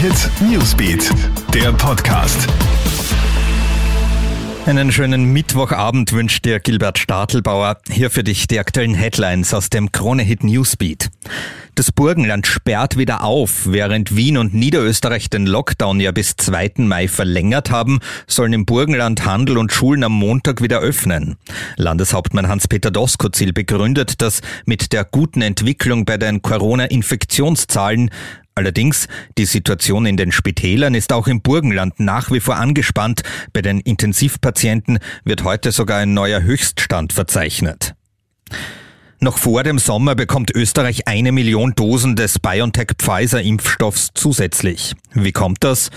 Hit Newsbeat, der Podcast. Einen schönen Mittwochabend wünscht dir Gilbert Stadelbauer. Hier für dich die aktuellen Headlines aus dem Krone-Hit Newsbeat. Das Burgenland sperrt wieder auf. Während Wien und Niederösterreich den Lockdown ja bis 2. Mai verlängert haben, sollen im Burgenland Handel und Schulen am Montag wieder öffnen. Landeshauptmann Hans-Peter Doskozil begründet das mit der guten Entwicklung bei den Corona-Infektionszahlen. Allerdings, die Situation in den Spitälern ist auch im Burgenland nach wie vor angespannt. Bei den Intensivpatienten wird heute sogar ein neuer Höchststand verzeichnet. Noch vor dem Sommer bekommt Österreich eine Million Dosen des BioNTech-Pfizer-Impfstoffs zusätzlich. Wie kommt das?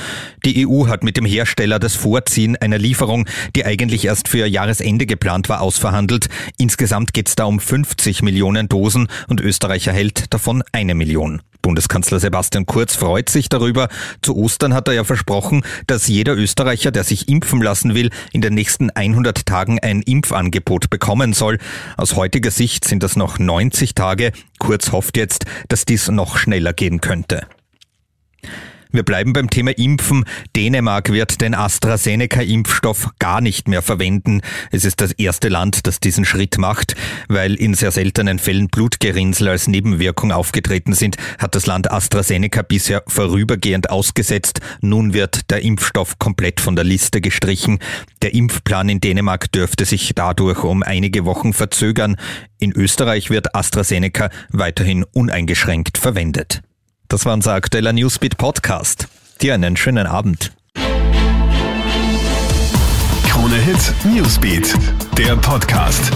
Die EU hat mit dem Hersteller das Vorziehen einer Lieferung, die eigentlich erst für Jahresende geplant war, ausverhandelt. Insgesamt geht es da um 50 Millionen Dosen und Österreich erhält davon eine Million. Bundeskanzler Sebastian Kurz freut sich darüber. Zu Ostern hat er ja versprochen, dass jeder Österreicher, der sich impfen lassen will, in den nächsten 100 Tagen ein Impfangebot bekommen soll. Aus heutiger Sicht sind das noch 90 Tage. Kurz hofft jetzt, dass dies noch schneller gehen könnte. Wir bleiben beim Thema Impfen. Dänemark wird den AstraZeneca-Impfstoff gar nicht mehr verwenden. Es ist das erste Land, das diesen Schritt macht. Weil in sehr seltenen Fällen Blutgerinnsel als Nebenwirkung aufgetreten sind, hat das Land AstraZeneca bisher vorübergehend ausgesetzt. Nun wird der Impfstoff komplett von der Liste gestrichen. Der Impfplan in Dänemark dürfte sich dadurch um einige Wochen verzögern. In Österreich wird AstraZeneca weiterhin uneingeschränkt verwendet. Das war unser aktueller Newsbeat Podcast. Dir einen schönen Abend. Krone Hit Newsbeat, der Podcast.